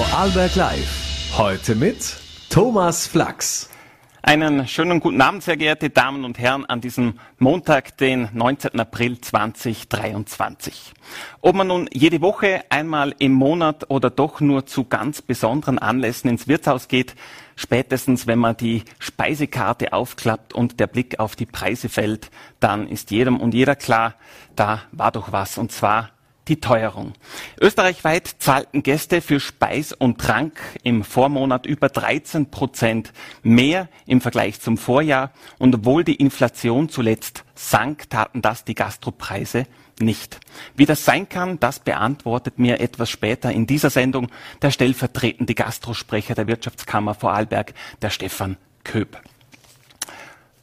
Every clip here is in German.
Vorarlberg Live. Heute mit Thomas Flachs. Einen schönen guten Abend, sehr geehrte Damen und Herren, an diesem Montag, den 19. April 2023. Ob man nun jede Woche, einmal im Monat oder doch nur zu ganz besonderen Anlässen ins Wirtshaus geht, spätestens wenn man die Speisekarte aufklappt und der Blick auf die Preise fällt, dann ist jedem und jeder klar, da war doch was, und zwar die Teuerung. Österreichweit zahlten Gäste für Speis und Trank im Vormonat über 13 Prozent mehr im Vergleich zum Vorjahr. Und obwohl die Inflation zuletzt sank, taten das die Gastropreise nicht. Wie das sein kann, das beantwortet mir etwas später in dieser Sendung der stellvertretende Gastrosprecher der Wirtschaftskammer Vorarlberg, der Stefan Köp.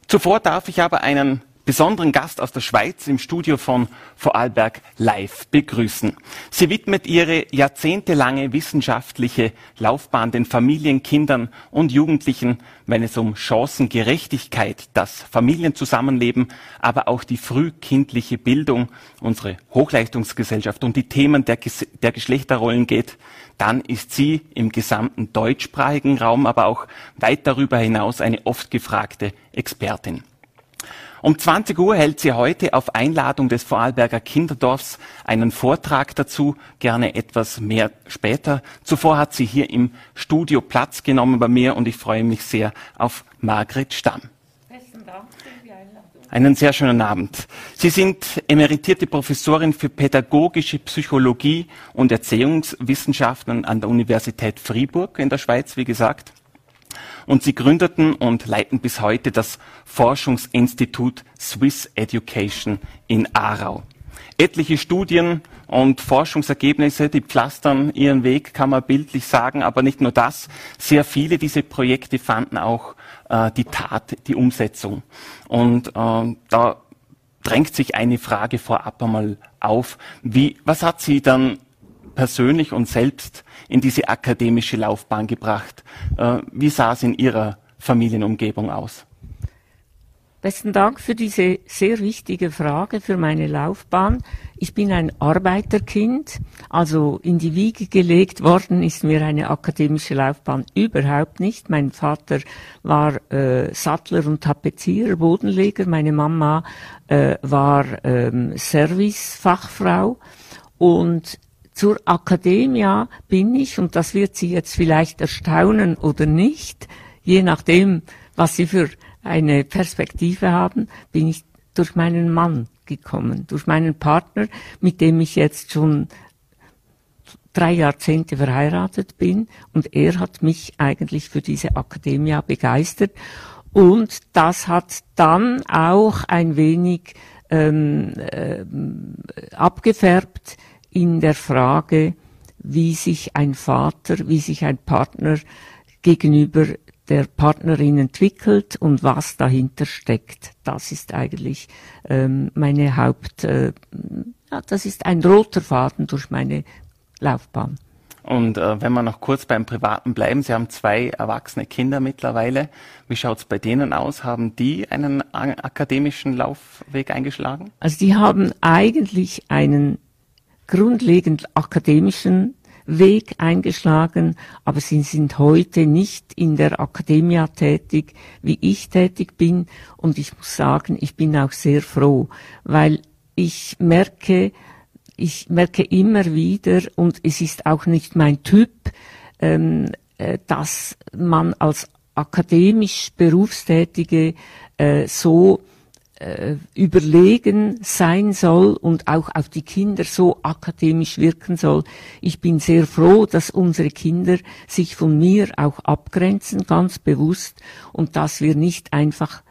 Zuvor darf ich aber einen besonderen Gast aus der Schweiz im Studio von Vorarlberg live begrüßen. Sie widmet ihre jahrzehntelange wissenschaftliche Laufbahn den Familien, Kindern und Jugendlichen, wenn es um Chancengerechtigkeit, das Familienzusammenleben, aber auch die frühkindliche Bildung, unsere Hochleistungsgesellschaft und die Themen der, der Geschlechterrollen geht, dann ist sie im gesamten deutschsprachigen Raum, aber auch weit darüber hinaus eine oft gefragte Expertin. Um 20 Uhr hält sie heute auf Einladung des Vorarlberger Kinderdorfs einen Vortrag dazu, gerne etwas mehr später. Zuvor hat sie hier im Studio Platz genommen bei mir und ich freue mich sehr auf Margret Stamm. Einen sehr schönen Abend. Sie sind emeritierte Professorin für pädagogische Psychologie und Erziehungswissenschaften an der Universität Fribourg in der Schweiz, wie gesagt. Und sie gründeten und leiten bis heute das Forschungsinstitut Swiss Education in Aarau. Etliche Studien und Forschungsergebnisse, die pflastern ihren Weg, kann man bildlich sagen, aber nicht nur das. Sehr viele dieser Projekte fanden auch äh, die Tat, die Umsetzung. Und äh, da drängt sich eine Frage vorab einmal auf. Wie, was hat Sie dann persönlich und selbst in diese akademische Laufbahn gebracht. Äh, wie sah es in Ihrer Familienumgebung aus? Besten Dank für diese sehr wichtige Frage für meine Laufbahn. Ich bin ein Arbeiterkind, also in die Wiege gelegt worden ist mir eine akademische Laufbahn überhaupt nicht. Mein Vater war äh, Sattler und Tapezierer, Bodenleger, meine Mama äh, war ähm, Servicefachfrau und zur Akademie bin ich, und das wird Sie jetzt vielleicht erstaunen oder nicht, je nachdem, was Sie für eine Perspektive haben, bin ich durch meinen Mann gekommen, durch meinen Partner, mit dem ich jetzt schon drei Jahrzehnte verheiratet bin. Und er hat mich eigentlich für diese Akademie begeistert. Und das hat dann auch ein wenig ähm, äh, abgefärbt in der Frage, wie sich ein Vater, wie sich ein Partner gegenüber der Partnerin entwickelt und was dahinter steckt. Das ist eigentlich ähm, meine Haupt, äh, ja, das ist ein roter Faden durch meine Laufbahn. Und äh, wenn wir noch kurz beim Privaten bleiben, Sie haben zwei erwachsene Kinder mittlerweile. Wie schaut es bei denen aus? Haben die einen akademischen Laufweg eingeschlagen? Also die haben eigentlich einen grundlegend akademischen Weg eingeschlagen, aber sie sind heute nicht in der Akademie tätig, wie ich tätig bin. Und ich muss sagen, ich bin auch sehr froh, weil ich merke, ich merke immer wieder, und es ist auch nicht mein Typ, ähm, äh, dass man als akademisch Berufstätige äh, so äh, überlegen sein soll und auch auf die Kinder so akademisch wirken soll. Ich bin sehr froh, dass unsere Kinder sich von mir auch abgrenzen, ganz bewusst, und dass wir nicht einfach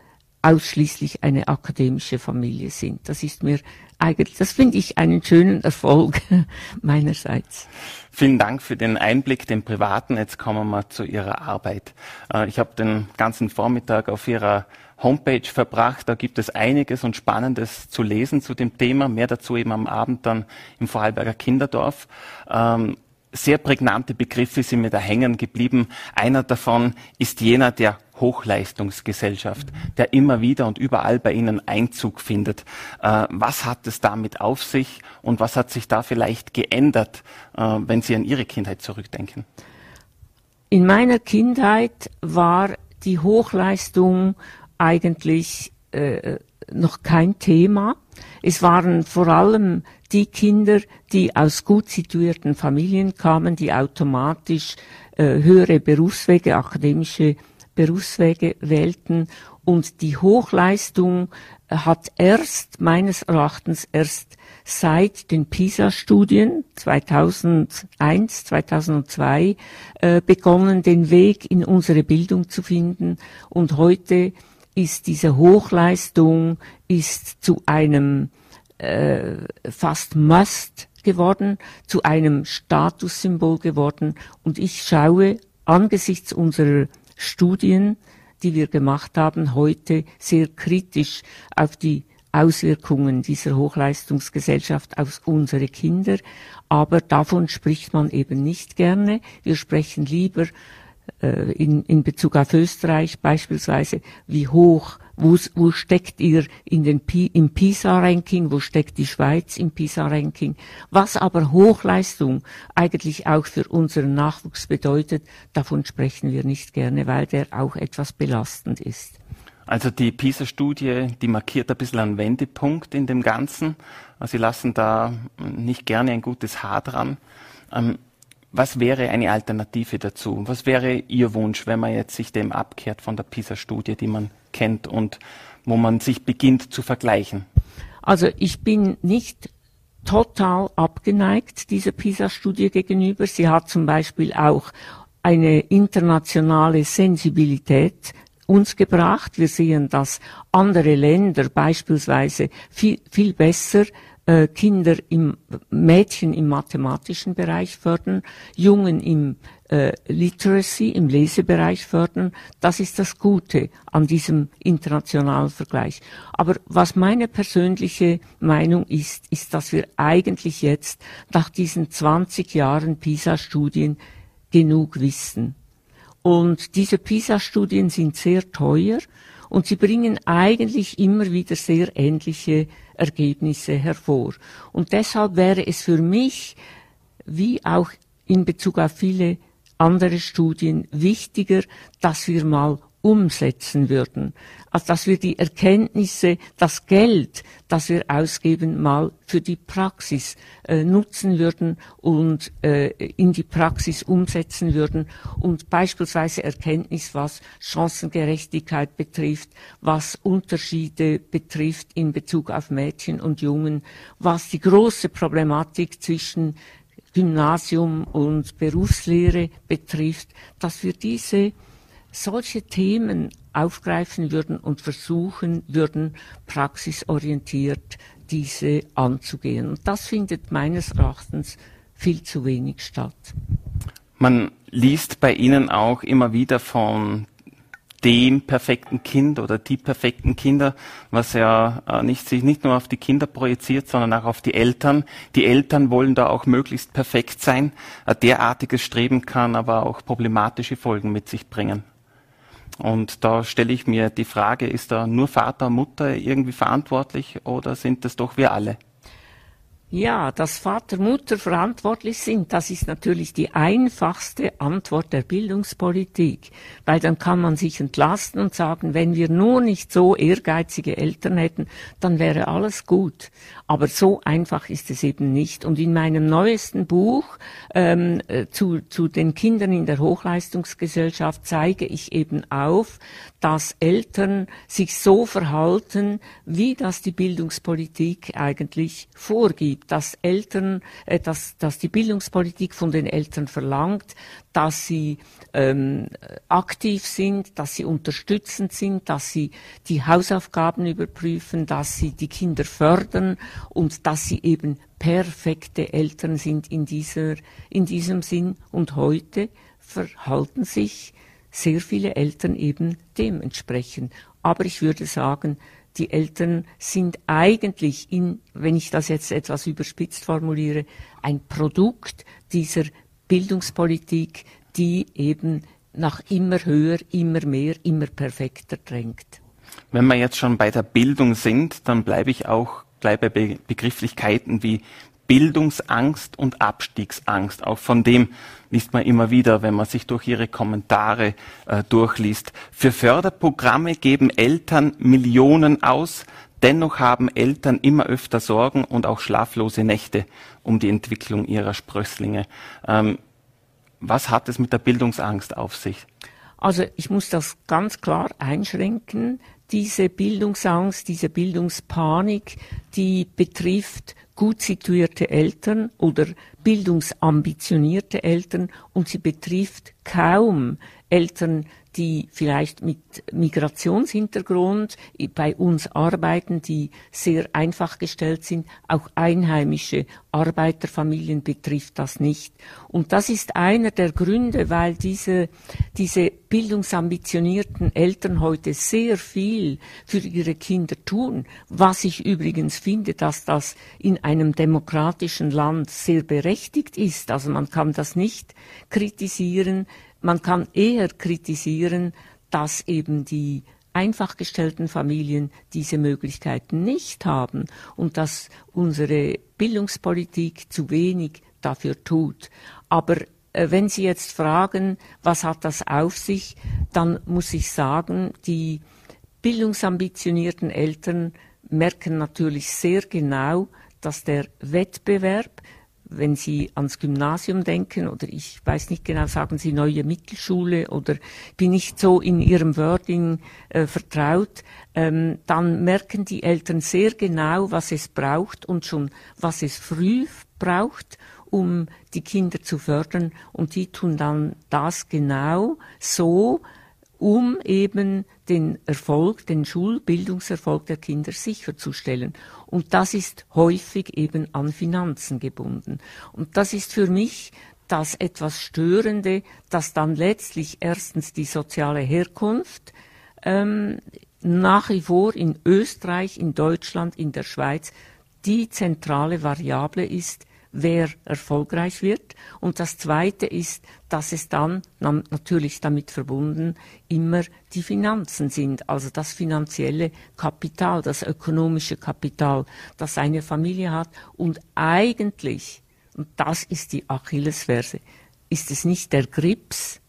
ausschließlich eine akademische Familie sind. Das ist mir eigentlich, das finde ich einen schönen Erfolg meinerseits. Vielen Dank für den Einblick, den privaten. Jetzt kommen wir mal zu Ihrer Arbeit. Äh, ich habe den ganzen Vormittag auf Ihrer Homepage verbracht. Da gibt es einiges und Spannendes zu lesen zu dem Thema. Mehr dazu eben am Abend dann im Vorarlberger Kinderdorf. Ähm, sehr prägnante Begriffe sind mir da hängen geblieben. Einer davon ist jener der Hochleistungsgesellschaft, der immer wieder und überall bei Ihnen Einzug findet. Äh, was hat es damit auf sich und was hat sich da vielleicht geändert, äh, wenn Sie an Ihre Kindheit zurückdenken? In meiner Kindheit war die Hochleistung eigentlich äh, noch kein Thema. Es waren vor allem die Kinder, die aus gut situierten Familien kamen, die automatisch äh, höhere Berufswege, akademische Berufswege wählten. Und die Hochleistung äh, hat erst, meines Erachtens, erst seit den PISA-Studien 2001, 2002 äh, begonnen, den Weg in unsere Bildung zu finden. Und heute ist diese Hochleistung ist zu einem äh, fast Must geworden, zu einem Statussymbol geworden. Und ich schaue angesichts unserer Studien, die wir gemacht haben, heute sehr kritisch auf die Auswirkungen dieser Hochleistungsgesellschaft auf unsere Kinder. Aber davon spricht man eben nicht gerne. Wir sprechen lieber äh, in, in Bezug auf Österreich beispielsweise, wie hoch, wo, wo steckt ihr in den, im PISA-Ranking, wo steckt die Schweiz im PISA-Ranking, was aber Hochleistung eigentlich auch für unseren Nachwuchs bedeutet, davon sprechen wir nicht gerne, weil der auch etwas belastend ist. Also die PISA-Studie, die markiert ein bisschen einen Wendepunkt in dem Ganzen. Sie lassen da nicht gerne ein gutes Haar dran. Ähm, was wäre eine Alternative dazu? Was wäre Ihr Wunsch, wenn man jetzt sich dem abkehrt von der PISA-Studie, die man kennt und wo man sich beginnt zu vergleichen? Also ich bin nicht total abgeneigt dieser PISA-Studie gegenüber. Sie hat zum Beispiel auch eine internationale Sensibilität uns gebracht. Wir sehen, dass andere Länder beispielsweise viel, viel besser äh, Kinder im Mädchen im mathematischen Bereich fördern, Jungen im äh, Literacy, im Lesebereich fördern. Das ist das Gute an diesem internationalen Vergleich. Aber was meine persönliche Meinung ist, ist, dass wir eigentlich jetzt nach diesen 20 Jahren PISA-Studien genug wissen. Und diese PISA-Studien sind sehr teuer und sie bringen eigentlich immer wieder sehr ähnliche Ergebnisse hervor. Und deshalb wäre es für mich, wie auch in Bezug auf viele andere Studien, wichtiger, dass wir mal umsetzen würden. Also dass wir die Erkenntnisse, das Geld, das wir ausgeben, mal für die Praxis äh, nutzen würden und äh, in die Praxis umsetzen würden und beispielsweise Erkenntnis, was Chancengerechtigkeit betrifft, was Unterschiede betrifft in Bezug auf Mädchen und Jungen, was die große Problematik zwischen Gymnasium und Berufslehre betrifft, dass wir diese solche Themen aufgreifen würden und versuchen würden, praxisorientiert diese anzugehen. Und das findet meines Erachtens viel zu wenig statt. Man liest bei Ihnen auch immer wieder von dem perfekten Kind oder die perfekten Kinder, was ja äh, nicht, sich nicht nur auf die Kinder projiziert, sondern auch auf die Eltern. Die Eltern wollen da auch möglichst perfekt sein. Ein derartiges Streben kann aber auch problematische Folgen mit sich bringen. Und da stelle ich mir die Frage, ist da nur Vater, Mutter irgendwie verantwortlich oder sind das doch wir alle? Ja, dass Vater, Mutter verantwortlich sind, das ist natürlich die einfachste Antwort der Bildungspolitik, weil dann kann man sich entlasten und sagen, wenn wir nur nicht so ehrgeizige Eltern hätten, dann wäre alles gut. Aber so einfach ist es eben nicht. Und in meinem neuesten Buch ähm, äh, zu, zu den Kindern in der Hochleistungsgesellschaft zeige ich eben auf, dass Eltern sich so verhalten, wie das die Bildungspolitik eigentlich vorgibt, dass Eltern, äh, dass, dass die Bildungspolitik von den Eltern verlangt, dass sie ähm, aktiv sind, dass sie unterstützend sind, dass sie die Hausaufgaben überprüfen, dass sie die Kinder fördern und dass sie eben perfekte Eltern sind in, dieser, in diesem Sinn. Und heute verhalten sich sehr viele Eltern eben dementsprechend. Aber ich würde sagen, die Eltern sind eigentlich in, wenn ich das jetzt etwas überspitzt formuliere, ein Produkt dieser Bildungspolitik, die eben nach immer höher, immer mehr, immer perfekter drängt. Wenn wir jetzt schon bei der Bildung sind, dann bleibe ich auch gleich bei Be Begrifflichkeiten wie Bildungsangst und Abstiegsangst. Auch von dem liest man immer wieder, wenn man sich durch ihre Kommentare äh, durchliest. Für Förderprogramme geben Eltern Millionen aus. Dennoch haben Eltern immer öfter Sorgen und auch schlaflose Nächte um die Entwicklung ihrer Sprösslinge. Ähm, was hat es mit der Bildungsangst auf sich? Also ich muss das ganz klar einschränken. Diese Bildungsangst, diese Bildungspanik, die betrifft gut situierte Eltern oder bildungsambitionierte Eltern und sie betrifft kaum Eltern, die vielleicht mit Migrationshintergrund bei uns arbeiten, die sehr einfach gestellt sind. Auch einheimische Arbeiterfamilien betrifft das nicht. Und das ist einer der Gründe, weil diese, diese bildungsambitionierten Eltern heute sehr viel für ihre Kinder tun, was ich übrigens finde, dass das in einem demokratischen Land sehr berechtigt ist. Also man kann das nicht kritisieren, man kann eher kritisieren, dass eben die einfach gestellten Familien diese Möglichkeiten nicht haben und dass unsere Bildungspolitik zu wenig dafür tut. Aber äh, wenn Sie jetzt fragen, was hat das auf sich, dann muss ich sagen, die bildungsambitionierten Eltern merken natürlich sehr genau, dass der Wettbewerb wenn Sie ans Gymnasium denken oder ich weiß nicht genau, sagen Sie neue Mittelschule oder bin nicht so in Ihrem Wording äh, vertraut, ähm, dann merken die Eltern sehr genau, was es braucht und schon was es früh braucht, um die Kinder zu fördern. Und die tun dann das genau so, um eben den Erfolg, den Schulbildungserfolg der Kinder sicherzustellen. Und das ist häufig eben an Finanzen gebunden. Und das ist für mich das etwas Störende, dass dann letztlich erstens die soziale Herkunft ähm, nach wie vor in Österreich, in Deutschland, in der Schweiz die zentrale Variable ist, wer erfolgreich wird. Und das Zweite ist, dass es dann natürlich damit verbunden immer die Finanzen sind, also das finanzielle Kapital, das ökonomische Kapital, das eine Familie hat. Und eigentlich, und das ist die Achillesferse, ist es nicht der Grips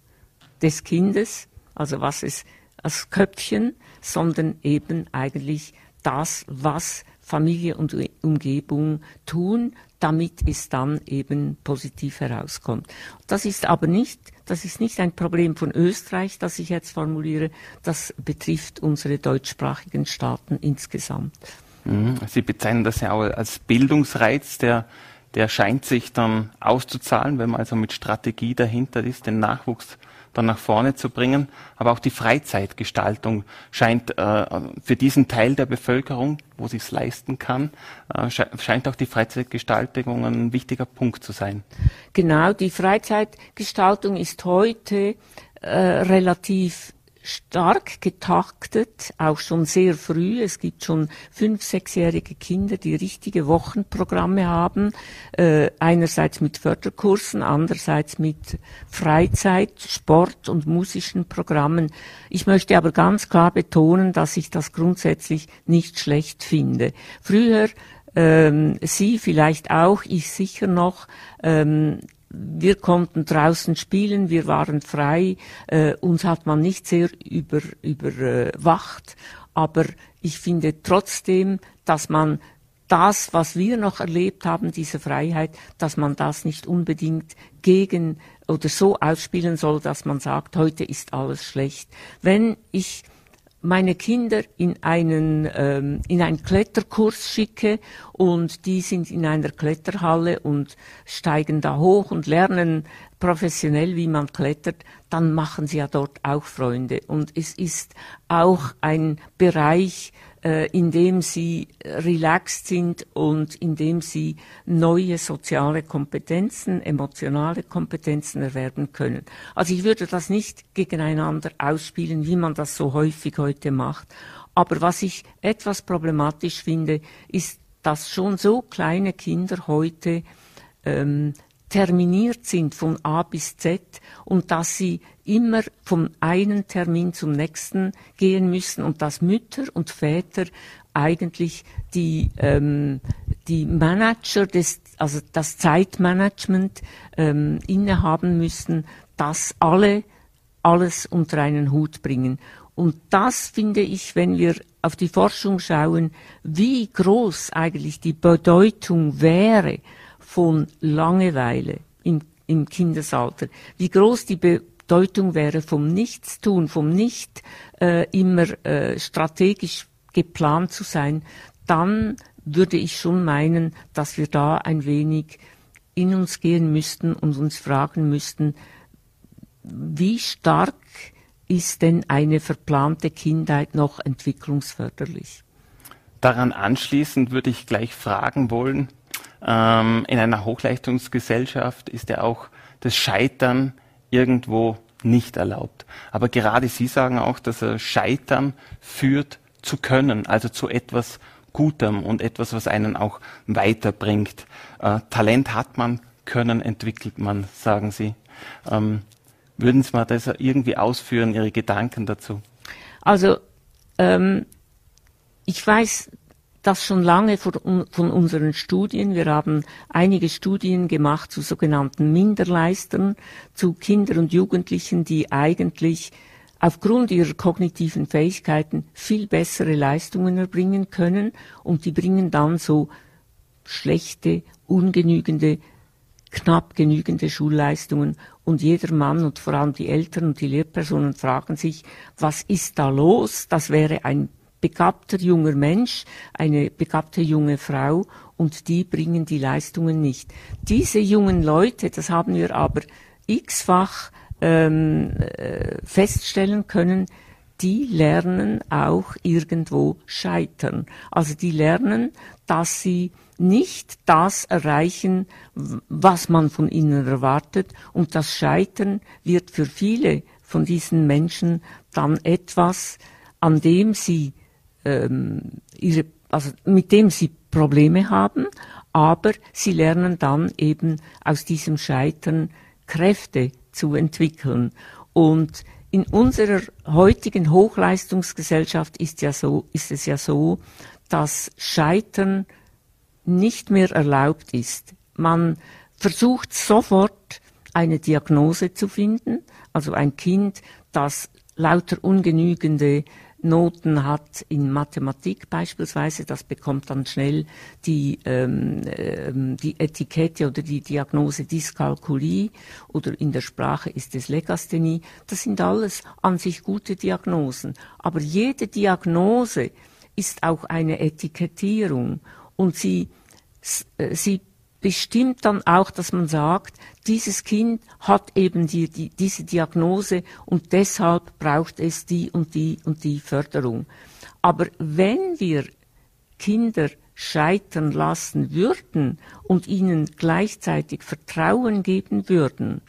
des Kindes, also was es als Köpfchen, sondern eben eigentlich das, was Familie und Umgebung tun, damit es dann eben positiv herauskommt. Das ist aber nicht, das ist nicht ein Problem von Österreich, das ich jetzt formuliere, das betrifft unsere deutschsprachigen Staaten insgesamt. Mhm. Sie bezeichnen das ja auch als Bildungsreiz, der, der scheint sich dann auszuzahlen, wenn man also mit Strategie dahinter ist, den Nachwuchs dann nach vorne zu bringen. Aber auch die Freizeitgestaltung scheint äh, für diesen Teil der Bevölkerung, wo sie es leisten kann, äh, scheint auch die Freizeitgestaltung ein wichtiger Punkt zu sein. Genau, die Freizeitgestaltung ist heute äh, relativ stark getaktet, auch schon sehr früh. Es gibt schon fünf, sechsjährige Kinder, die richtige Wochenprogramme haben, äh, einerseits mit Förderkursen, andererseits mit Freizeit, Sport und musischen Programmen. Ich möchte aber ganz klar betonen, dass ich das grundsätzlich nicht schlecht finde. Früher ähm, Sie vielleicht auch, ich sicher noch, ähm, wir konnten draußen spielen, wir waren frei, äh, uns hat man nicht sehr über, überwacht, aber ich finde trotzdem, dass man das, was wir noch erlebt haben, diese Freiheit, dass man das nicht unbedingt gegen oder so ausspielen soll, dass man sagt, heute ist alles schlecht. Wenn ich meine Kinder in einen, ähm, in einen Kletterkurs schicke und die sind in einer Kletterhalle und steigen da hoch und lernen professionell, wie man klettert, dann machen sie ja dort auch Freunde. Und es ist auch ein Bereich, äh, indem sie relaxed sind und indem sie neue soziale Kompetenzen, emotionale Kompetenzen erwerben können. Also ich würde das nicht gegeneinander ausspielen, wie man das so häufig heute macht. Aber was ich etwas problematisch finde, ist, dass schon so kleine Kinder heute ähm, terminiert sind von A bis Z und dass sie immer vom einen Termin zum nächsten gehen müssen und dass Mütter und Väter eigentlich die, ähm, die Manager des, also das Zeitmanagement ähm, innehaben müssen, dass alle alles unter einen Hut bringen. Und das finde ich, wenn wir auf die Forschung schauen, wie groß eigentlich die Bedeutung wäre von Langeweile im, im Kindesalter, wie groß die Bedeutung wäre vom Nichtstun, vom nicht äh, immer äh, strategisch geplant zu sein, dann würde ich schon meinen, dass wir da ein wenig in uns gehen müssten und uns fragen müssten, wie stark ist denn eine verplante Kindheit noch entwicklungsförderlich? Daran anschließend würde ich gleich fragen wollen, ähm, in einer Hochleistungsgesellschaft ist ja auch das Scheitern irgendwo nicht erlaubt. Aber gerade Sie sagen auch, dass Scheitern führt zu können, also zu etwas Gutem und etwas, was einen auch weiterbringt. Äh, Talent hat man, Können entwickelt man, sagen Sie. Ähm, würden Sie mal das irgendwie ausführen, Ihre Gedanken dazu? Also, ähm, ich weiß das schon lange von, unseren Studien. Wir haben einige Studien gemacht zu sogenannten Minderleistern, zu Kindern und Jugendlichen, die eigentlich aufgrund ihrer kognitiven Fähigkeiten viel bessere Leistungen erbringen können und die bringen dann so schlechte, ungenügende, knapp genügende Schulleistungen und jeder Mann und vor allem die Eltern und die Lehrpersonen fragen sich, was ist da los? Das wäre ein begabter junger Mensch, eine begabte junge Frau und die bringen die Leistungen nicht. Diese jungen Leute, das haben wir aber x-fach ähm, äh, feststellen können, die lernen auch irgendwo scheitern. Also die lernen, dass sie nicht das erreichen, was man von ihnen erwartet. Und das Scheitern wird für viele von diesen Menschen dann etwas, an dem sie ähm, ihre, also mit dem sie Probleme haben, aber sie lernen dann eben aus diesem Scheitern Kräfte zu entwickeln. Und in unserer heutigen Hochleistungsgesellschaft ist, ja so, ist es ja so, dass Scheitern nicht mehr erlaubt ist. Man versucht sofort eine Diagnose zu finden, also ein Kind, das lauter ungenügende Noten hat in Mathematik beispielsweise, das bekommt dann schnell die, ähm, ähm, die Etikette oder die Diagnose Dyskalkulie oder in der Sprache ist es Legasthenie. Das sind alles an sich gute Diagnosen. Aber jede Diagnose ist auch eine Etikettierung und sie, äh, sie bestimmt dann auch, dass man sagt, dieses Kind hat eben die, die, diese Diagnose und deshalb braucht es die und die und die Förderung. Aber wenn wir Kinder scheitern lassen würden und ihnen gleichzeitig Vertrauen geben würden,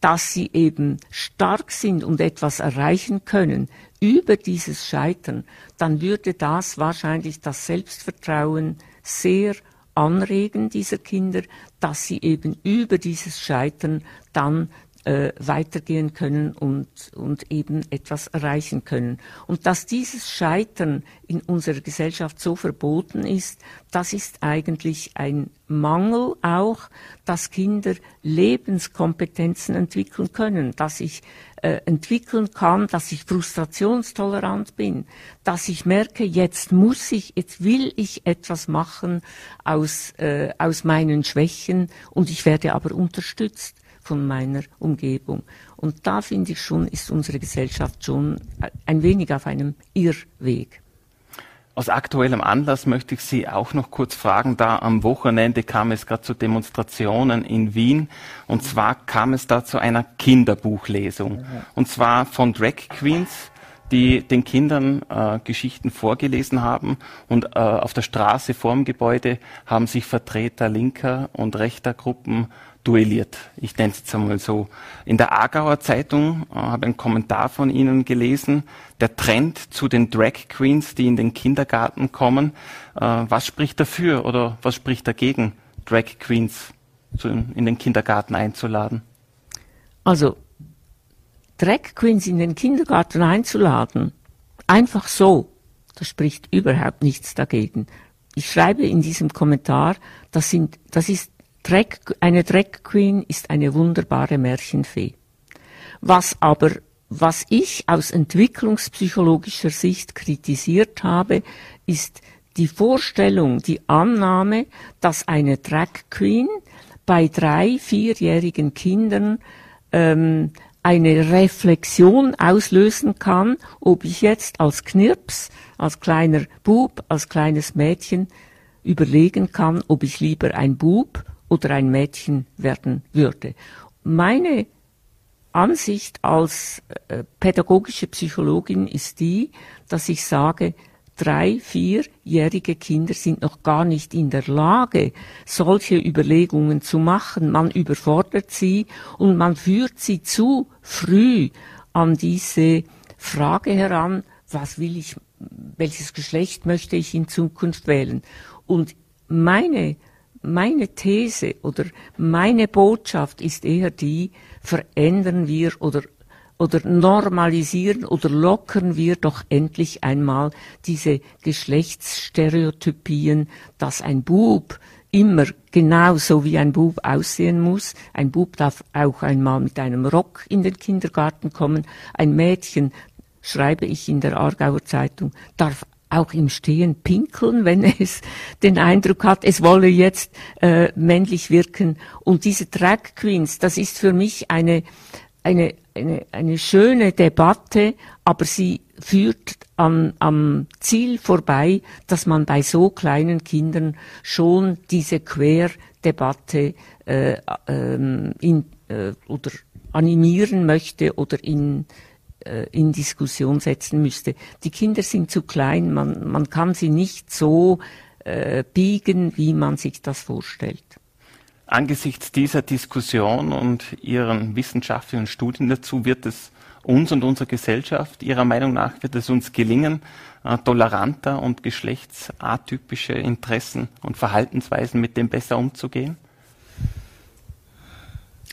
dass sie eben stark sind und etwas erreichen können über dieses Scheitern, dann würde das wahrscheinlich das Selbstvertrauen sehr anregen dieser Kinder, dass sie eben über dieses Scheitern dann äh, weitergehen können und, und eben etwas erreichen können. Und dass dieses Scheitern in unserer Gesellschaft so verboten ist, das ist eigentlich ein Mangel auch, dass Kinder Lebenskompetenzen entwickeln können, dass ich äh, entwickeln kann, dass ich frustrationstolerant bin, dass ich merke, jetzt muss ich, jetzt will ich etwas machen aus, äh, aus meinen Schwächen und ich werde aber unterstützt von meiner Umgebung. Und da finde ich schon, ist unsere Gesellschaft schon ein wenig auf einem Irrweg. Aus aktuellem Anlass möchte ich Sie auch noch kurz fragen, da am Wochenende kam es gerade zu Demonstrationen in Wien. Und zwar kam es da zu einer Kinderbuchlesung. Und zwar von Drag Queens, die den Kindern äh, Geschichten vorgelesen haben. Und äh, auf der Straße vorm Gebäude haben sich Vertreter linker und rechter Gruppen duelliert. Ich nenne es jetzt einmal so. In der Aargauer Zeitung äh, habe einen Kommentar von Ihnen gelesen. Der Trend zu den Drag Queens, die in den Kindergarten kommen. Äh, was spricht dafür oder was spricht dagegen, Drag Queens in den Kindergarten einzuladen? Also, Drag Queens in den Kindergarten einzuladen, einfach so, das spricht überhaupt nichts dagegen. Ich schreibe in diesem Kommentar, das sind, das ist Drag, eine Drag Queen ist eine wunderbare Märchenfee. Was aber, was ich aus entwicklungspsychologischer Sicht kritisiert habe, ist die Vorstellung, die Annahme, dass eine Drag Queen bei drei, vierjährigen Kindern ähm, eine Reflexion auslösen kann, ob ich jetzt als Knirps, als kleiner Bub, als kleines Mädchen überlegen kann, ob ich lieber ein Bub oder ein Mädchen werden würde. Meine Ansicht als äh, pädagogische Psychologin ist die, dass ich sage, drei, vierjährige Kinder sind noch gar nicht in der Lage, solche Überlegungen zu machen. Man überfordert sie und man führt sie zu früh an diese Frage heran, was will ich, welches Geschlecht möchte ich in Zukunft wählen? Und meine meine These oder meine Botschaft ist eher die, verändern wir oder, oder normalisieren oder lockern wir doch endlich einmal diese Geschlechtsstereotypien, dass ein Bub immer genauso wie ein Bub aussehen muss. Ein Bub darf auch einmal mit einem Rock in den Kindergarten kommen. Ein Mädchen, schreibe ich in der Aargauer Zeitung, darf auch im Stehen pinkeln, wenn es den Eindruck hat, es wolle jetzt äh, männlich wirken. Und diese Drag Queens, das ist für mich eine, eine, eine, eine schöne Debatte, aber sie führt am, am Ziel vorbei, dass man bei so kleinen Kindern schon diese Querdebatte äh, ähm, in, äh, oder animieren möchte oder in, äh, in Diskussion setzen müsste. Die Kinder sind zu klein, man, man kann sie nicht so äh, biegen, wie man sich das vorstellt. Angesichts dieser Diskussion und Ihren wissenschaftlichen Studien dazu wird es uns und unserer Gesellschaft, Ihrer Meinung nach, wird es uns gelingen, äh, toleranter und geschlechtsatypische Interessen und Verhaltensweisen mit dem besser umzugehen?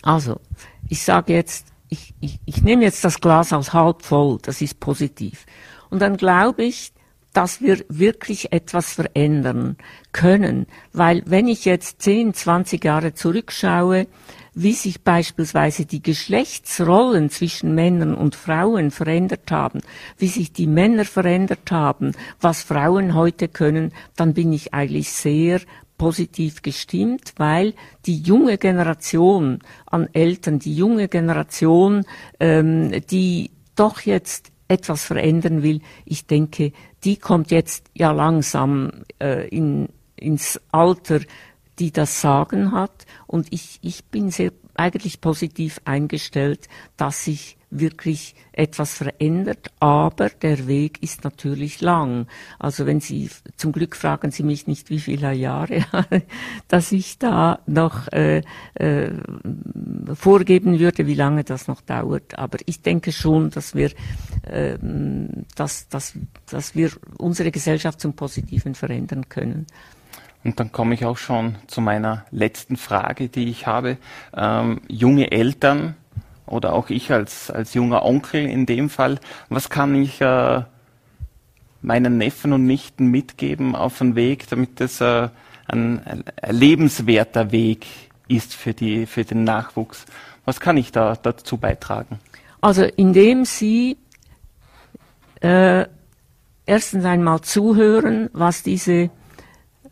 Also, ich sage jetzt ich, ich, ich nehme jetzt das Glas als halb voll, das ist positiv. Und dann glaube ich, dass wir wirklich etwas verändern können. Weil wenn ich jetzt 10, 20 Jahre zurückschaue, wie sich beispielsweise die Geschlechtsrollen zwischen Männern und Frauen verändert haben, wie sich die Männer verändert haben, was Frauen heute können, dann bin ich eigentlich sehr positiv gestimmt, weil die junge Generation an Eltern, die junge Generation, ähm, die doch jetzt etwas verändern will, ich denke, die kommt jetzt ja langsam äh, in, ins Alter, die das Sagen hat. Und ich, ich bin sehr eigentlich positiv eingestellt, dass sich wirklich etwas verändert, aber der Weg ist natürlich lang. Also wenn Sie, zum Glück fragen Sie mich nicht, wie viele Jahre, dass ich da noch äh, äh, vorgeben würde, wie lange das noch dauert. Aber ich denke schon, dass wir, äh, dass, dass, dass wir unsere Gesellschaft zum Positiven verändern können. Und dann komme ich auch schon zu meiner letzten Frage, die ich habe. Ähm, junge Eltern oder auch ich als, als junger Onkel in dem Fall, was kann ich äh, meinen Neffen und Nichten mitgeben auf den Weg, damit es äh, ein, ein lebenswerter Weg ist für, die, für den Nachwuchs? Was kann ich da dazu beitragen? Also indem Sie äh, erstens einmal zuhören, was diese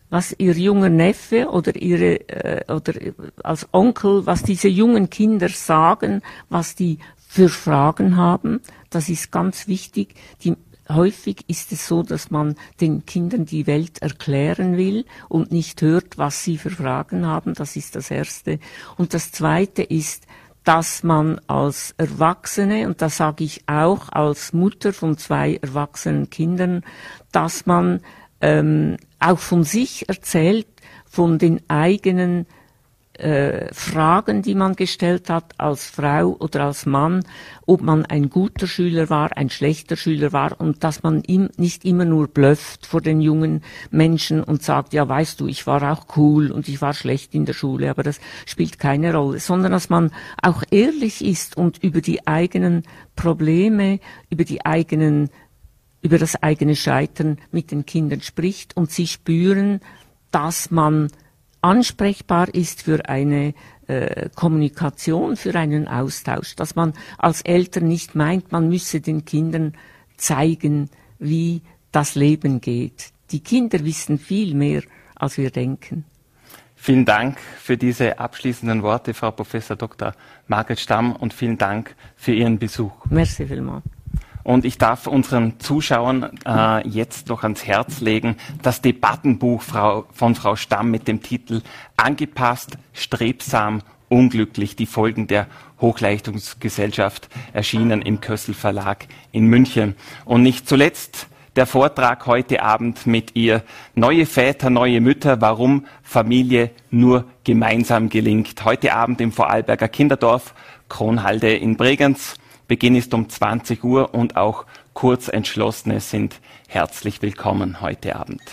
was ihr junger Neffe oder ihre äh, oder als Onkel, was diese jungen Kinder sagen, was die für Fragen haben, das ist ganz wichtig. Die, häufig ist es so, dass man den Kindern die Welt erklären will und nicht hört, was sie für Fragen haben. Das ist das Erste. Und das Zweite ist, dass man als Erwachsene, und das sage ich auch als Mutter von zwei erwachsenen Kindern, dass man ähm, auch von sich erzählt, von den eigenen äh, Fragen, die man gestellt hat als Frau oder als Mann, ob man ein guter Schüler war, ein schlechter Schüler war und dass man ihm nicht immer nur blufft vor den jungen Menschen und sagt, ja weißt du, ich war auch cool und ich war schlecht in der Schule, aber das spielt keine Rolle, sondern dass man auch ehrlich ist und über die eigenen Probleme, über die eigenen über das eigene Scheitern mit den Kindern spricht und sie spüren, dass man ansprechbar ist für eine äh, Kommunikation, für einen Austausch, dass man als Eltern nicht meint, man müsse den Kindern zeigen, wie das Leben geht. Die Kinder wissen viel mehr, als wir denken. Vielen Dank für diese abschließenden Worte, Frau Professor Dr. Margret Stamm, und vielen Dank für Ihren Besuch. Merci vielmals. Und ich darf unseren Zuschauern äh, jetzt noch ans Herz legen, das Debattenbuch Frau, von Frau Stamm mit dem Titel Angepasst, strebsam, unglücklich, die Folgen der Hochleistungsgesellschaft erschienen im Kössel Verlag in München. Und nicht zuletzt der Vortrag heute Abend mit ihr Neue Väter, neue Mütter, warum Familie nur gemeinsam gelingt. Heute Abend im Vorarlberger Kinderdorf, Kronhalde in Bregenz. Beginn ist um 20 Uhr und auch Kurzentschlossene sind herzlich willkommen heute Abend.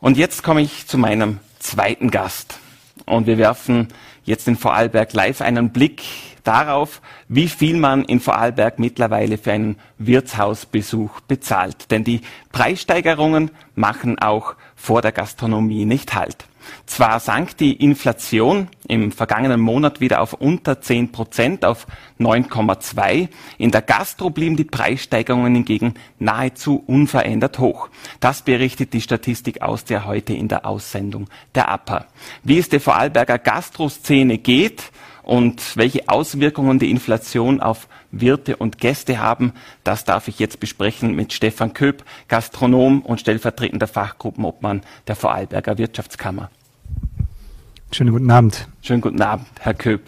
Und jetzt komme ich zu meinem zweiten Gast. Und wir werfen jetzt in Vorarlberg live einen Blick darauf, wie viel man in Vorarlberg mittlerweile für einen Wirtshausbesuch bezahlt. Denn die Preissteigerungen machen auch vor der Gastronomie nicht halt. Zwar sank die Inflation im vergangenen Monat wieder auf unter 10 Prozent, auf 9,2. In der Gastro blieben die Preissteigerungen hingegen nahezu unverändert hoch. Das berichtet die Statistik aus der heute in der Aussendung der APA. Wie es der Vorarlberger Gastroszene geht und welche Auswirkungen die Inflation auf Wirte und Gäste haben, das darf ich jetzt besprechen mit Stefan Köp, Gastronom und stellvertretender Fachgruppenobmann der Vorarlberger Wirtschaftskammer. Schönen guten Abend. Schönen guten Abend, Herr Köp.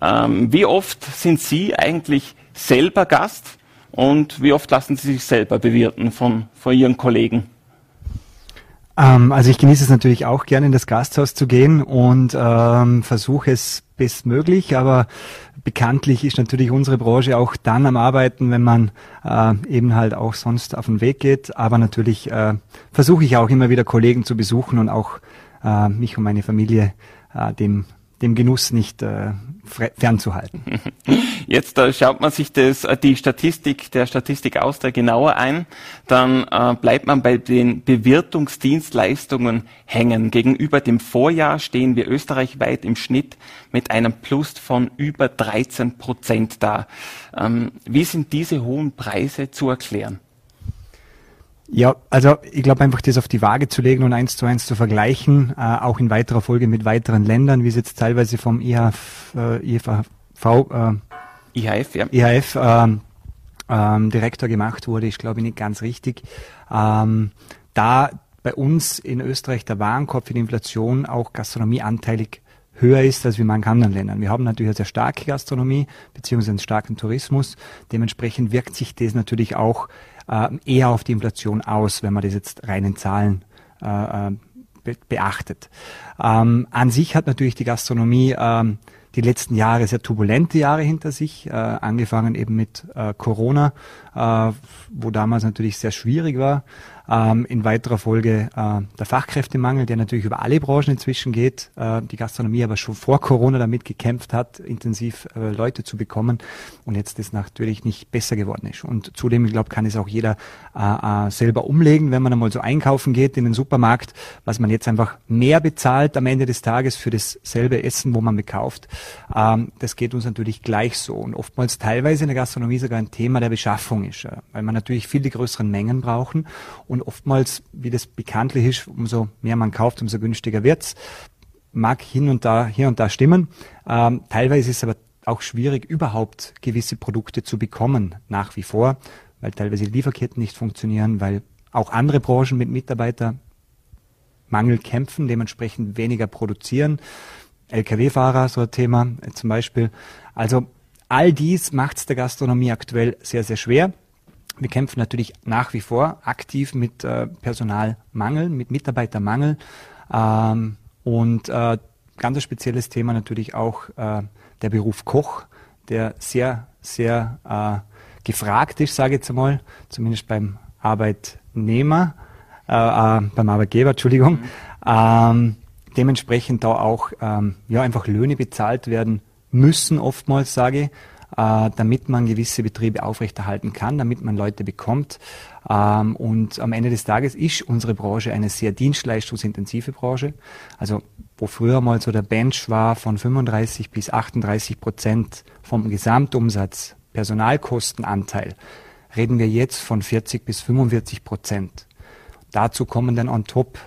Ähm, wie oft sind Sie eigentlich selber Gast und wie oft lassen Sie sich selber bewirten von, von Ihren Kollegen? Ähm, also ich genieße es natürlich auch gerne in das Gasthaus zu gehen und ähm, versuche es bestmöglich, aber bekanntlich ist natürlich unsere Branche auch dann am Arbeiten, wenn man äh, eben halt auch sonst auf den Weg geht. Aber natürlich äh, versuche ich auch immer wieder Kollegen zu besuchen und auch äh, mich und meine Familie äh, dem, dem Genuss nicht äh, fernzuhalten. Jetzt äh, schaut man sich das, äh, die Statistik der Statistik Austria genauer ein, dann äh, bleibt man bei den Bewirtungsdienstleistungen hängen. Gegenüber dem Vorjahr stehen wir österreichweit im Schnitt mit einem Plus von über 13 Prozent da. Ähm, wie sind diese hohen Preise zu erklären? Ja, also ich glaube einfach, das auf die Waage zu legen und eins zu eins zu vergleichen, äh, auch in weiterer Folge mit weiteren Ländern, wie es jetzt teilweise vom IHF, äh, IHV, äh, IHF, ja. IHF ähm, ähm, Direktor gemacht wurde, ist glaube ich nicht ganz richtig. Ähm, da bei uns in Österreich der Warenkorb für die Inflation auch gastronomieanteilig höher ist als in anderen Ländern. Wir haben natürlich eine sehr starke Gastronomie beziehungsweise einen starken Tourismus. Dementsprechend wirkt sich das natürlich auch äh, eher auf die Inflation aus, wenn man das jetzt reinen Zahlen äh, äh, be beachtet. Ähm, an sich hat natürlich die Gastronomie ähm, die letzten Jahre sehr turbulente Jahre hinter sich, äh, angefangen eben mit äh, Corona, äh, wo damals natürlich sehr schwierig war. Ähm, in weiterer Folge äh, der Fachkräftemangel, der natürlich über alle Branchen inzwischen geht. Äh, die Gastronomie aber schon vor Corona damit gekämpft hat, intensiv äh, Leute zu bekommen und jetzt ist natürlich nicht besser geworden ist. Und zudem, ich glaube, kann es auch jeder äh, äh, selber umlegen, wenn man einmal so einkaufen geht in den Supermarkt, was man jetzt einfach mehr bezahlt am Ende des Tages für dasselbe Essen, wo man bekauft. Ähm, das geht uns natürlich gleich so und oftmals teilweise in der Gastronomie sogar ein Thema der Beschaffung ist, weil man natürlich viel die größeren Mengen brauchen und oftmals, wie das bekanntlich ist, umso mehr man kauft, umso günstiger wird's. Mag hin und da, hier und da stimmen. Ähm, teilweise ist es aber auch schwierig, überhaupt gewisse Produkte zu bekommen, nach wie vor, weil teilweise die Lieferketten nicht funktionieren, weil auch andere Branchen mit Mitarbeitermangel kämpfen, dementsprechend weniger produzieren. Lkw-Fahrer, so ein Thema äh, zum Beispiel. Also all dies macht es der Gastronomie aktuell sehr, sehr schwer. Wir kämpfen natürlich nach wie vor aktiv mit äh, Personalmangel, mit Mitarbeitermangel. Ähm, und äh, ganz ein spezielles Thema natürlich auch äh, der Beruf Koch, der sehr, sehr äh, gefragt ist, sage ich jetzt einmal, zumindest beim Arbeitnehmer, äh, äh, beim Arbeitgeber, Entschuldigung. Mhm. Ähm, dementsprechend da auch ähm, ja, einfach Löhne bezahlt werden müssen, oftmals sage ich, damit man gewisse Betriebe aufrechterhalten kann, damit man Leute bekommt. Ähm, und am Ende des Tages ist unsere Branche eine sehr dienstleistungsintensive Branche. Also wo früher mal so der Bench war von 35 bis 38 Prozent vom Gesamtumsatz Personalkostenanteil, reden wir jetzt von 40 bis 45 Prozent. Dazu kommen dann on top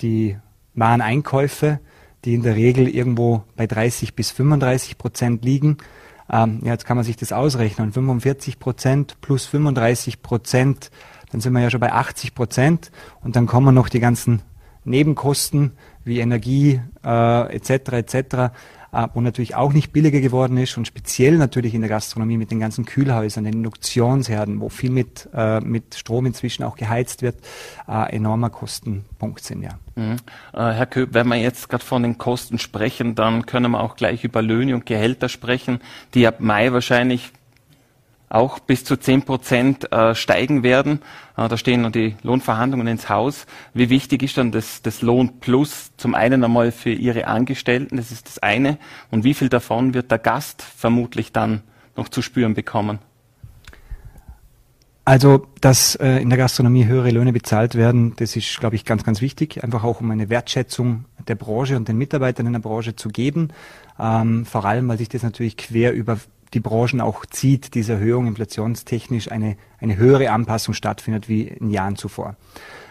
die Wareneinkäufe, die in der Regel irgendwo bei 30 bis 35 Prozent liegen. Ähm, ja, jetzt kann man sich das ausrechnen. 45 Prozent plus 35 Prozent, dann sind wir ja schon bei 80 Prozent. Und dann kommen noch die ganzen Nebenkosten wie Energie äh, etc. etc äh, wo natürlich auch nicht billiger geworden ist und speziell natürlich in der Gastronomie mit den ganzen Kühlhäusern, den Induktionsherden, wo viel mit, äh, mit Strom inzwischen auch geheizt wird, äh, enormer Kostenpunkt sind, ja. Mhm. Äh, Herr Köp, wenn wir jetzt gerade von den Kosten sprechen, dann können wir auch gleich über Löhne und Gehälter sprechen, die ab Mai wahrscheinlich auch bis zu 10 Prozent äh, steigen werden. Äh, da stehen noch die Lohnverhandlungen ins Haus. Wie wichtig ist dann das, das Lohn Plus zum einen einmal für Ihre Angestellten, das ist das eine. Und wie viel davon wird der Gast vermutlich dann noch zu spüren bekommen? Also, dass äh, in der Gastronomie höhere Löhne bezahlt werden, das ist, glaube ich, ganz, ganz wichtig. Einfach auch um eine Wertschätzung der Branche und den Mitarbeitern in der Branche zu geben. Ähm, vor allem, weil sich das natürlich quer über die Branchen auch zieht, diese Erhöhung inflationstechnisch eine, eine höhere Anpassung stattfindet wie in Jahren zuvor.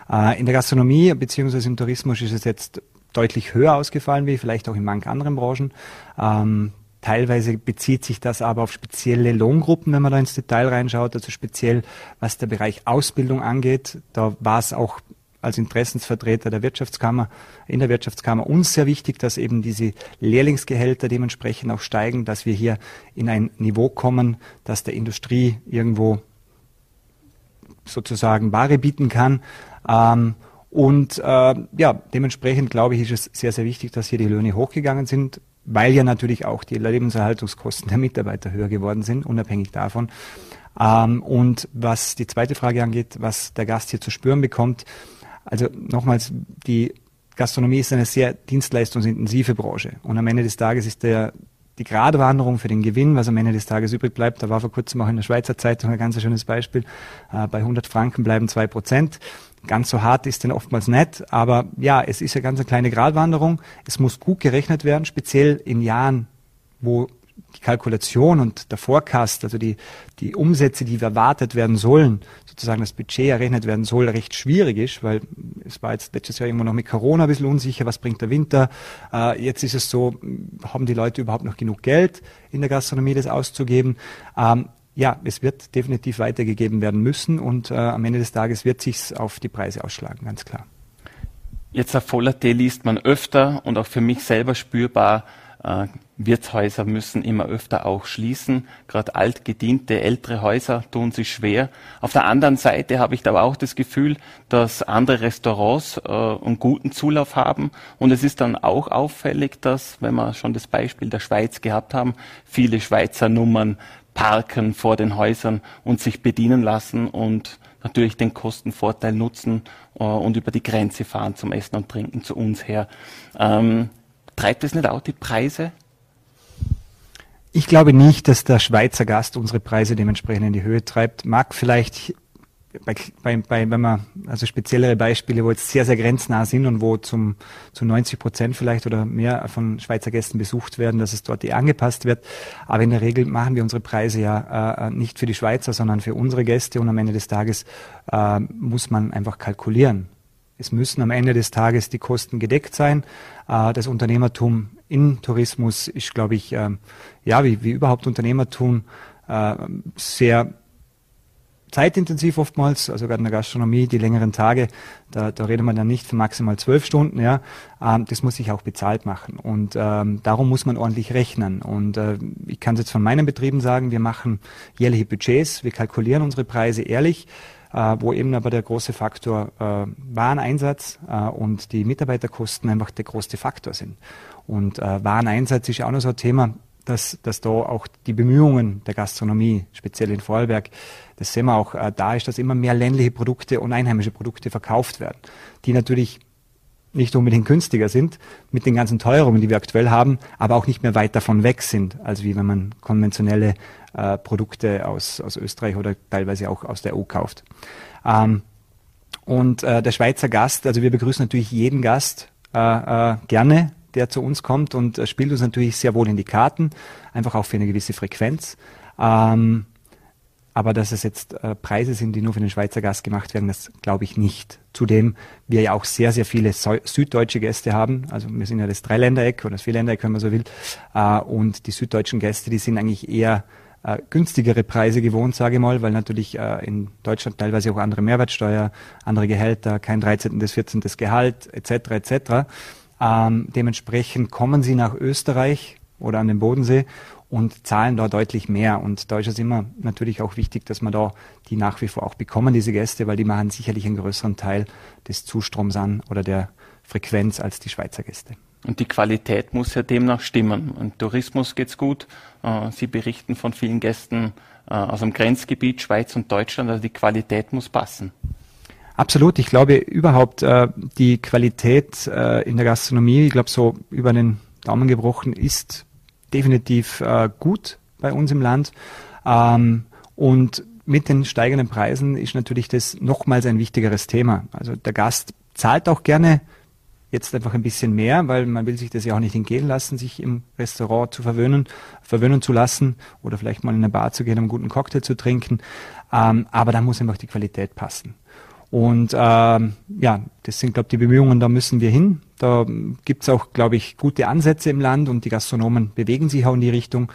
Äh, in der Gastronomie bzw. im Tourismus ist es jetzt deutlich höher ausgefallen wie vielleicht auch in manchen anderen Branchen. Ähm, Teilweise bezieht sich das aber auf spezielle Lohngruppen, wenn man da ins Detail reinschaut, also speziell was der Bereich Ausbildung angeht. Da war es auch als Interessensvertreter der Wirtschaftskammer, in der Wirtschaftskammer uns sehr wichtig, dass eben diese Lehrlingsgehälter dementsprechend auch steigen, dass wir hier in ein Niveau kommen, dass der Industrie irgendwo sozusagen Ware bieten kann. Ähm, und äh, ja, dementsprechend glaube ich, ist es sehr, sehr wichtig, dass hier die Löhne hochgegangen sind, weil ja natürlich auch die Lebenserhaltungskosten der Mitarbeiter höher geworden sind, unabhängig davon. Ähm, und was die zweite Frage angeht, was der Gast hier zu spüren bekommt, also nochmals, die Gastronomie ist eine sehr dienstleistungsintensive Branche. Und am Ende des Tages ist der, die Gradwanderung für den Gewinn, was am Ende des Tages übrig bleibt, da war vor kurzem auch in der Schweizer Zeitung ein ganz schönes Beispiel, äh, bei 100 Franken bleiben zwei Prozent. Ganz so hart ist denn oftmals nicht, aber ja, es ist ja ganz eine kleine Gradwanderung. Es muss gut gerechnet werden, speziell in Jahren, wo die Kalkulation und der Forecast, also die, die Umsätze, die erwartet werden sollen, sozusagen das Budget errechnet werden soll, recht schwierig ist, weil es war jetzt letztes Jahr immer noch mit Corona ein bisschen unsicher, was bringt der Winter. Äh, jetzt ist es so, haben die Leute überhaupt noch genug Geld in der Gastronomie, das auszugeben? Ähm, ja, es wird definitiv weitergegeben werden müssen und äh, am Ende des Tages wird sich's auf die Preise ausschlagen, ganz klar. Jetzt auf voller T liest man öfter und auch für mich selber spürbar, äh, Wirtshäuser müssen immer öfter auch schließen. Gerade altgediente, ältere Häuser tun sich schwer. Auf der anderen Seite habe ich aber auch das Gefühl, dass andere Restaurants äh, einen guten Zulauf haben. Und es ist dann auch auffällig, dass, wenn wir schon das Beispiel der Schweiz gehabt haben, viele Schweizer Nummern parken vor den Häusern und sich bedienen lassen und natürlich den Kostenvorteil nutzen äh, und über die Grenze fahren zum Essen und Trinken zu uns her. Ähm, treibt es nicht auch die Preise ich glaube nicht, dass der Schweizer Gast unsere Preise dementsprechend in die Höhe treibt. Mag vielleicht bei, bei, bei, wenn man, also speziellere Beispiele, wo jetzt sehr, sehr grenznah sind und wo zum, zu 90 Prozent vielleicht oder mehr von Schweizer Gästen besucht werden, dass es dort eh angepasst wird. Aber in der Regel machen wir unsere Preise ja äh, nicht für die Schweizer, sondern für unsere Gäste und am Ende des Tages äh, muss man einfach kalkulieren. Es müssen am Ende des Tages die Kosten gedeckt sein. Äh, das Unternehmertum in Tourismus ist, glaube ich, ähm, ja, wie, wie überhaupt Unternehmertum, äh, sehr zeitintensiv oftmals, also gerade in der Gastronomie, die längeren Tage, da, da redet man dann nicht von maximal zwölf Stunden, ja, ähm, das muss sich auch bezahlt machen. Und ähm, darum muss man ordentlich rechnen. Und äh, ich kann es jetzt von meinen Betrieben sagen, wir machen jährliche Budgets, wir kalkulieren unsere Preise ehrlich, äh, wo eben aber der große Faktor äh, Wareneinsatz äh, und die Mitarbeiterkosten einfach der größte Faktor sind. Und äh, Wareneinsatz ist ja auch noch so ein Thema, dass, dass da auch die Bemühungen der Gastronomie, speziell in Vorarlberg, das sehen wir auch, äh, da ist, dass immer mehr ländliche Produkte und einheimische Produkte verkauft werden, die natürlich nicht unbedingt günstiger sind mit den ganzen Teuerungen, die wir aktuell haben, aber auch nicht mehr weit davon weg sind, als wie wenn man konventionelle äh, Produkte aus, aus Österreich oder teilweise auch aus der EU kauft. Ähm, und äh, der Schweizer Gast, also wir begrüßen natürlich jeden Gast äh, äh, gerne, der zu uns kommt und äh, spielt uns natürlich sehr wohl in die Karten, einfach auch für eine gewisse Frequenz. Ähm, aber dass es jetzt äh, Preise sind, die nur für den Schweizer Gast gemacht werden, das glaube ich nicht. Zudem wir ja auch sehr, sehr viele süddeutsche Gäste haben. Also wir sind ja das Dreiländereck oder das Vierländereck, wenn man so will. Äh, und die süddeutschen Gäste, die sind eigentlich eher äh, günstigere Preise gewohnt, sage ich mal, weil natürlich äh, in Deutschland teilweise auch andere Mehrwertsteuer, andere Gehälter, kein 13. des 14. Gehalt etc. etc. Ähm, dementsprechend kommen sie nach Österreich oder an den Bodensee und zahlen da deutlich mehr. Und da ist es immer natürlich auch wichtig, dass man da die nach wie vor auch bekommen, diese Gäste, weil die machen sicherlich einen größeren Teil des Zustroms an oder der Frequenz als die Schweizer Gäste. Und die Qualität muss ja demnach stimmen. Im Tourismus geht's gut. Äh, Sie berichten von vielen Gästen äh, aus dem Grenzgebiet Schweiz und Deutschland. Also die Qualität muss passen. Absolut. Ich glaube überhaupt äh, die Qualität in der Gastronomie, ich glaube so über den Daumen gebrochen, ist definitiv äh, gut bei uns im Land. Ähm, und mit den steigenden Preisen ist natürlich das nochmals ein wichtigeres Thema. Also der Gast zahlt auch gerne jetzt einfach ein bisschen mehr, weil man will sich das ja auch nicht entgehen lassen, sich im Restaurant zu verwöhnen, verwöhnen zu lassen oder vielleicht mal in eine Bar zu gehen, um einen guten Cocktail zu trinken. Ähm, aber da muss einfach die Qualität passen. Und ähm, ja, das sind, glaube ich, die Bemühungen, da müssen wir hin. Da gibt es auch, glaube ich, gute Ansätze im Land und die Gastronomen bewegen sich auch in die Richtung.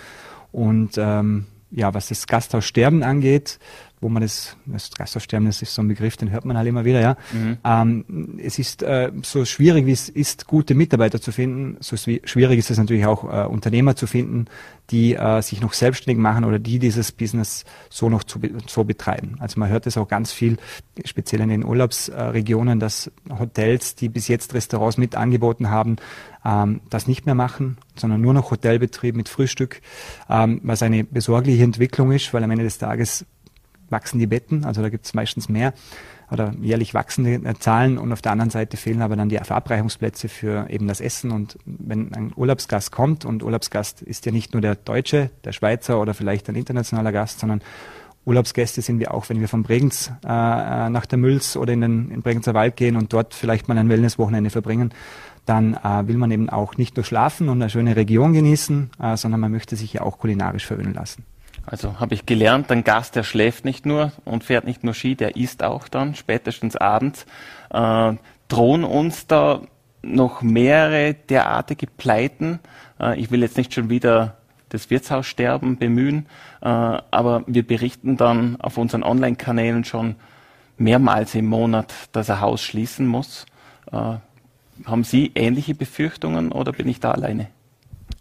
Und ähm, ja, was das Gasthaussterben angeht, wo man das, das Gasthaussterben, das ist so ein Begriff, den hört man halt immer wieder, ja. Mhm. Ähm, es ist äh, so schwierig, wie es ist, gute Mitarbeiter zu finden, so schwierig ist es natürlich auch, äh, Unternehmer zu finden, die äh, sich noch selbstständig machen oder die dieses Business so noch zu, so betreiben. Also man hört es auch ganz viel, speziell in den Urlaubsregionen, dass Hotels, die bis jetzt Restaurants mit angeboten haben, ähm, das nicht mehr machen, sondern nur noch Hotelbetrieb mit Frühstück, ähm, was eine besorgliche Entwicklung ist, weil am Ende des Tages wachsen die Betten, also da gibt es meistens mehr oder jährlich wachsende äh, Zahlen und auf der anderen Seite fehlen aber dann die Verabreichungsplätze für eben das Essen und wenn ein Urlaubsgast kommt und Urlaubsgast ist ja nicht nur der Deutsche, der Schweizer oder vielleicht ein internationaler Gast, sondern Urlaubsgäste sind wir auch, wenn wir von Bregenz äh, äh nach der Mülls oder in den in Bregenzer Wald gehen und dort vielleicht mal ein Wellnesswochenende verbringen, dann äh, will man eben auch nicht nur schlafen und eine schöne Region genießen, äh, sondern man möchte sich ja auch kulinarisch verwöhnen lassen. Also habe ich gelernt, ein Gast, der schläft nicht nur und fährt nicht nur Ski, der isst auch dann, spätestens abends. Äh, drohen uns da noch mehrere derartige Pleiten? Äh, ich will jetzt nicht schon wieder das Wirtshaussterben bemühen, äh, aber wir berichten dann auf unseren Online-Kanälen schon mehrmals im Monat, dass er Haus schließen muss. Äh, haben Sie ähnliche Befürchtungen oder bin ich da alleine?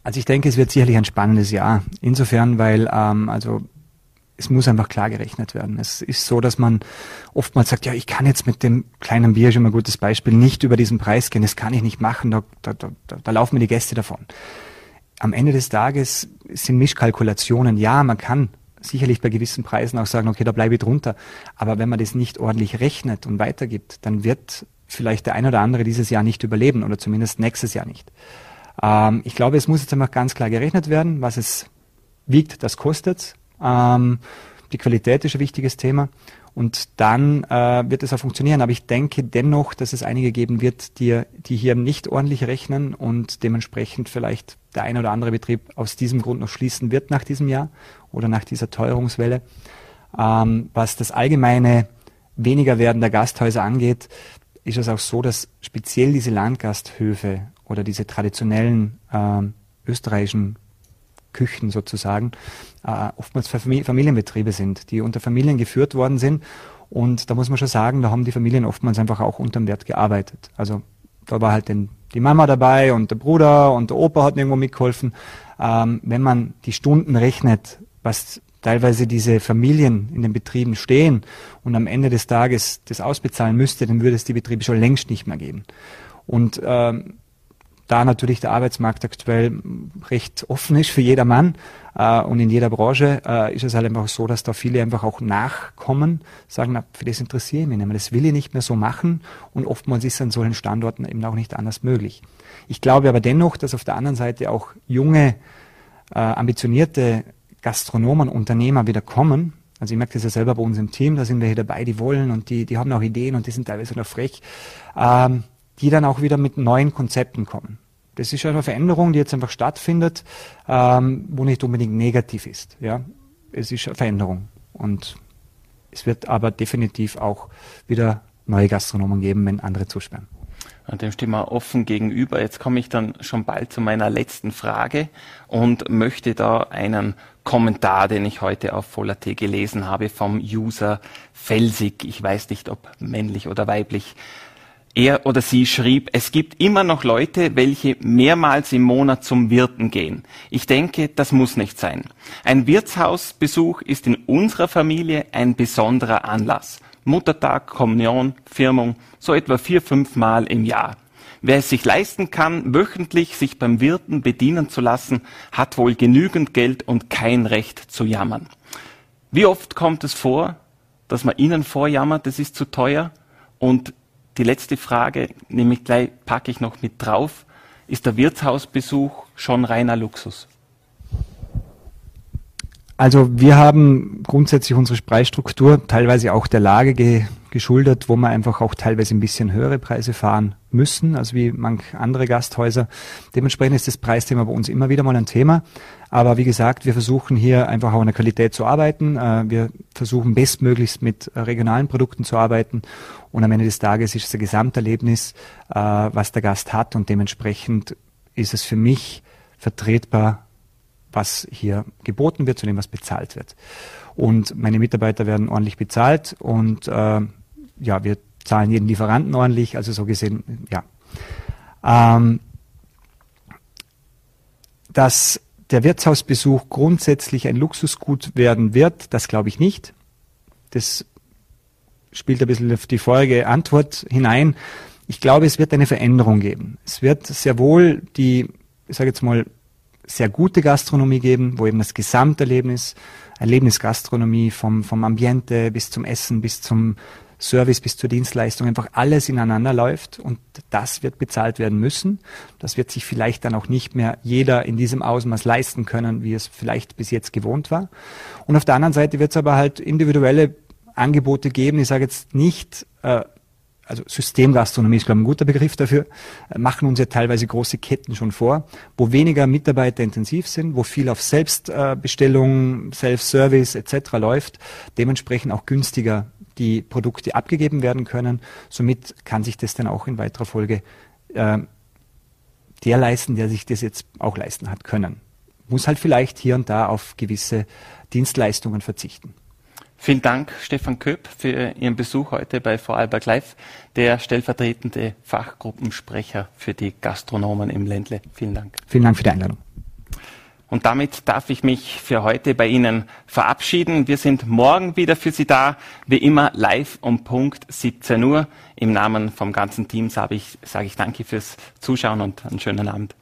Also ich denke, es wird sicherlich ein spannendes Jahr. Insofern, weil ähm, also es muss einfach klar gerechnet werden. Es ist so, dass man oftmals sagt, ja, ich kann jetzt mit dem kleinen Bier, schon mal ein gutes Beispiel, nicht über diesen Preis gehen, das kann ich nicht machen, da, da, da, da laufen mir die Gäste davon. Am Ende des Tages sind Mischkalkulationen, ja, man kann sicherlich bei gewissen Preisen auch sagen, okay, da bleibe ich drunter. Aber wenn man das nicht ordentlich rechnet und weitergibt, dann wird vielleicht der ein oder andere dieses Jahr nicht überleben oder zumindest nächstes Jahr nicht. Ähm, ich glaube, es muss jetzt einfach ganz klar gerechnet werden, was es wiegt, das kostet. Ähm, die Qualität ist ein wichtiges Thema. Und dann äh, wird es auch funktionieren. Aber ich denke dennoch, dass es einige geben wird, die, die hier nicht ordentlich rechnen und dementsprechend vielleicht der ein oder andere Betrieb aus diesem Grund noch schließen wird nach diesem Jahr oder nach dieser Teuerungswelle. Ähm, was das allgemeine weniger werden der Gasthäuser angeht, ist es auch so, dass speziell diese Landgasthöfe oder diese traditionellen äh, österreichischen Küchen sozusagen äh, oftmals Familienbetriebe sind, die unter Familien geführt worden sind. Und da muss man schon sagen, da haben die Familien oftmals einfach auch unterm Wert gearbeitet. Also da war halt den, die Mama dabei und der Bruder und der Opa hat irgendwo mitgeholfen. Ähm, wenn man die Stunden rechnet, was teilweise diese Familien in den Betrieben stehen und am Ende des Tages das ausbezahlen müsste, dann würde es die Betriebe schon längst nicht mehr geben. Und ähm, da natürlich der Arbeitsmarkt aktuell recht offen ist für jedermann äh, und in jeder Branche, äh, ist es halt einfach so, dass da viele einfach auch nachkommen, sagen, na, für das interessiere ich mich nicht mehr, das will ich nicht mehr so machen und oftmals ist es an solchen Standorten eben auch nicht anders möglich. Ich glaube aber dennoch, dass auf der anderen Seite auch junge, äh, ambitionierte Gastronomen, Unternehmer wieder kommen, also ich merke das ja selber bei uns im Team, da sind wir hier dabei, die wollen und die, die haben auch Ideen und die sind teilweise noch frech, ähm, die dann auch wieder mit neuen Konzepten kommen. Das ist eine Veränderung, die jetzt einfach stattfindet, ähm, wo nicht unbedingt negativ ist. Ja, es ist eine Veränderung und es wird aber definitiv auch wieder neue Gastronomen geben, wenn andere zusperren. Dem stehen wir offen gegenüber. Jetzt komme ich dann schon bald zu meiner letzten Frage und möchte da einen Kommentar, den ich heute auf Voller.t gelesen habe, vom User Felsig. Ich weiß nicht, ob männlich oder weiblich. Er oder sie schrieb, es gibt immer noch Leute, welche mehrmals im Monat zum Wirten gehen. Ich denke, das muss nicht sein. Ein Wirtshausbesuch ist in unserer Familie ein besonderer Anlass. Muttertag, Kommunion, Firmung, so etwa vier, fünf Mal im Jahr. Wer es sich leisten kann, wöchentlich sich beim Wirten bedienen zu lassen, hat wohl genügend Geld und kein Recht zu jammern. Wie oft kommt es vor, dass man Ihnen vorjammert, das ist zu teuer? Und die letzte Frage, nämlich gleich packe ich noch mit drauf, ist der Wirtshausbesuch schon reiner Luxus? Also wir haben grundsätzlich unsere Preisstruktur teilweise auch der Lage ge geschuldet, wo wir einfach auch teilweise ein bisschen höhere Preise fahren müssen, als wie manch andere Gasthäuser. Dementsprechend ist das Preisthema bei uns immer wieder mal ein Thema. Aber wie gesagt, wir versuchen hier einfach auch an der Qualität zu arbeiten. Äh, wir versuchen bestmöglichst mit regionalen Produkten zu arbeiten. Und am Ende des Tages ist es ein Gesamterlebnis, äh, was der Gast hat. Und dementsprechend ist es für mich vertretbar, was hier geboten wird, zu dem was bezahlt wird. Und meine Mitarbeiter werden ordentlich bezahlt und äh, ja, wir zahlen jeden Lieferanten ordentlich, also so gesehen, ja. Ähm, dass der Wirtshausbesuch grundsätzlich ein Luxusgut werden wird, das glaube ich nicht. Das spielt ein bisschen auf die vorige Antwort hinein. Ich glaube, es wird eine Veränderung geben. Es wird sehr wohl die, ich sage jetzt mal, sehr gute Gastronomie geben, wo eben das Gesamterlebnis, Erlebnisgastronomie vom, vom Ambiente bis zum Essen, bis zum Service bis zur Dienstleistung einfach alles ineinander läuft und das wird bezahlt werden müssen. Das wird sich vielleicht dann auch nicht mehr jeder in diesem Ausmaß leisten können, wie es vielleicht bis jetzt gewohnt war. Und auf der anderen Seite wird es aber halt individuelle Angebote geben. Ich sage jetzt nicht, äh, also Systemgastronomie ist, glaube ich, ein guter Begriff dafür, äh, machen uns ja teilweise große Ketten schon vor, wo weniger Mitarbeiter intensiv sind, wo viel auf Selbstbestellung, Self-Service etc. läuft, dementsprechend auch günstiger die Produkte abgegeben werden können. Somit kann sich das dann auch in weiterer Folge äh, der leisten, der sich das jetzt auch leisten hat können. Muss halt vielleicht hier und da auf gewisse Dienstleistungen verzichten. Vielen Dank, Stefan Köpp, für Ihren Besuch heute bei Vorarlberg Live, der stellvertretende Fachgruppensprecher für die Gastronomen im Ländle. Vielen Dank. Vielen Dank für die Einladung. Und damit darf ich mich für heute bei Ihnen verabschieden. Wir sind morgen wieder für Sie da, wie immer live um Punkt 17 Uhr. Im Namen vom ganzen Team sage ich, sage ich danke fürs Zuschauen und einen schönen Abend.